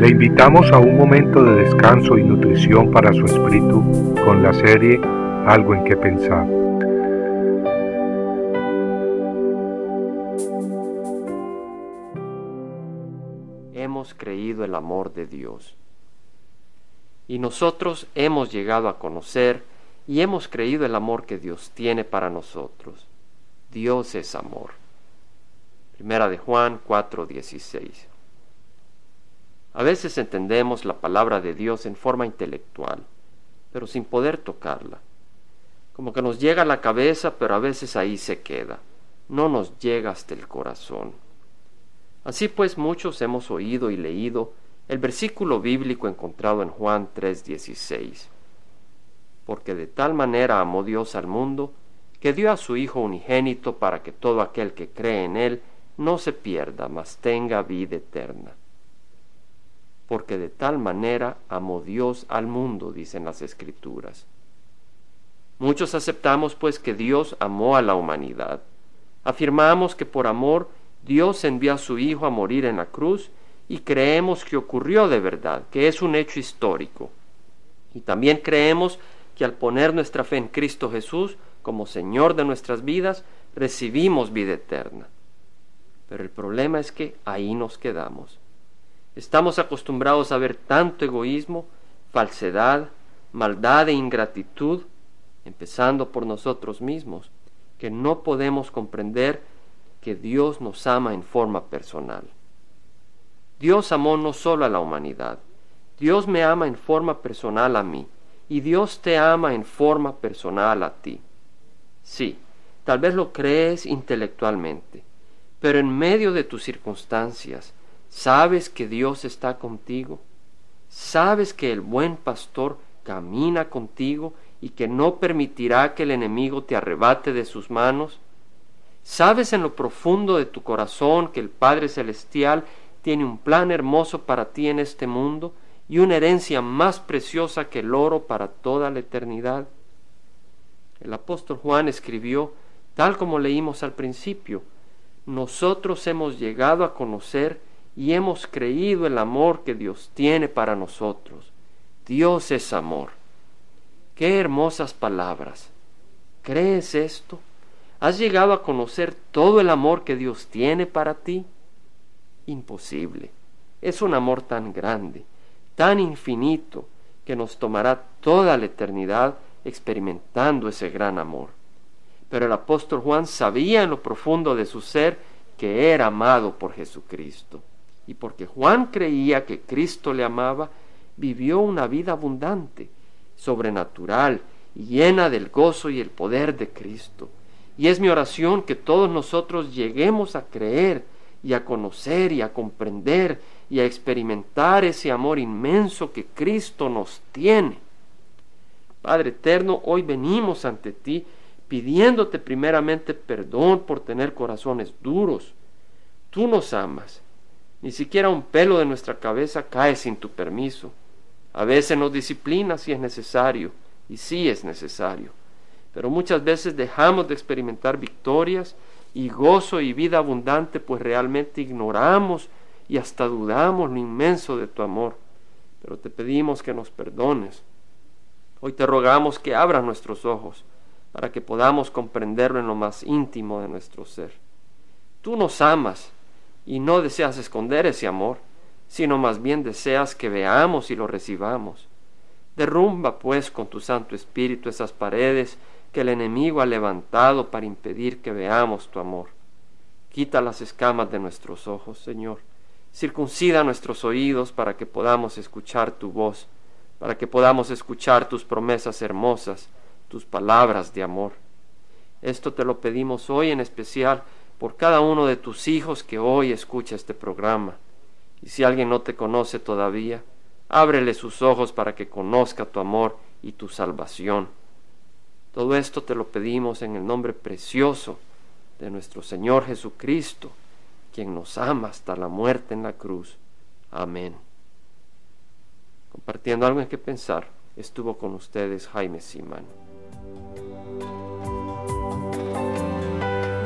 Le invitamos a un momento de descanso y nutrición para su espíritu con la serie Algo en que pensar. Hemos creído el amor de Dios. Y nosotros hemos llegado a conocer y hemos creído el amor que Dios tiene para nosotros. Dios es amor. Primera de Juan 4:16. A veces entendemos la palabra de Dios en forma intelectual, pero sin poder tocarla. Como que nos llega a la cabeza, pero a veces ahí se queda. No nos llega hasta el corazón. Así pues muchos hemos oído y leído el versículo bíblico encontrado en Juan 3:16. Porque de tal manera amó Dios al mundo, que dio a su Hijo unigénito para que todo aquel que cree en Él no se pierda, mas tenga vida eterna porque de tal manera amó Dios al mundo, dicen las escrituras. Muchos aceptamos pues que Dios amó a la humanidad. Afirmamos que por amor Dios envió a su Hijo a morir en la cruz y creemos que ocurrió de verdad, que es un hecho histórico. Y también creemos que al poner nuestra fe en Cristo Jesús como Señor de nuestras vidas, recibimos vida eterna. Pero el problema es que ahí nos quedamos. Estamos acostumbrados a ver tanto egoísmo, falsedad, maldad e ingratitud, empezando por nosotros mismos, que no podemos comprender que Dios nos ama en forma personal. Dios amó no solo a la humanidad, Dios me ama en forma personal a mí, y Dios te ama en forma personal a ti. Sí, tal vez lo crees intelectualmente, pero en medio de tus circunstancias, Sabes que Dios está contigo. Sabes que el buen pastor camina contigo y que no permitirá que el enemigo te arrebate de sus manos. Sabes en lo profundo de tu corazón que el Padre Celestial tiene un plan hermoso para ti en este mundo y una herencia más preciosa que el oro para toda la eternidad. El apóstol Juan escribió, tal como leímos al principio, nosotros hemos llegado a conocer y hemos creído el amor que Dios tiene para nosotros. Dios es amor. Qué hermosas palabras. ¿Crees esto? ¿Has llegado a conocer todo el amor que Dios tiene para ti? Imposible. Es un amor tan grande, tan infinito, que nos tomará toda la eternidad experimentando ese gran amor. Pero el apóstol Juan sabía en lo profundo de su ser que era amado por Jesucristo y porque Juan creía que Cristo le amaba, vivió una vida abundante, sobrenatural y llena del gozo y el poder de Cristo. Y es mi oración que todos nosotros lleguemos a creer y a conocer y a comprender y a experimentar ese amor inmenso que Cristo nos tiene. Padre eterno, hoy venimos ante ti pidiéndote primeramente perdón por tener corazones duros. Tú nos amas ni siquiera un pelo de nuestra cabeza cae sin tu permiso. A veces nos disciplina si es necesario, y sí es necesario. Pero muchas veces dejamos de experimentar victorias y gozo y vida abundante, pues realmente ignoramos y hasta dudamos lo inmenso de tu amor. Pero te pedimos que nos perdones. Hoy te rogamos que abras nuestros ojos para que podamos comprenderlo en lo más íntimo de nuestro ser. Tú nos amas y no deseas esconder ese amor, sino más bien deseas que veamos y lo recibamos. Derrumba pues con tu Santo Espíritu esas paredes que el enemigo ha levantado para impedir que veamos tu amor. Quita las escamas de nuestros ojos, Señor. Circuncida nuestros oídos para que podamos escuchar tu voz, para que podamos escuchar tus promesas hermosas, tus palabras de amor. Esto te lo pedimos hoy en especial por cada uno de tus hijos que hoy escucha este programa. Y si alguien no te conoce todavía, ábrele sus ojos para que conozca tu amor y tu salvación. Todo esto te lo pedimos en el nombre precioso de nuestro Señor Jesucristo, quien nos ama hasta la muerte en la cruz. Amén. Compartiendo algo en que pensar, estuvo con ustedes Jaime Simán.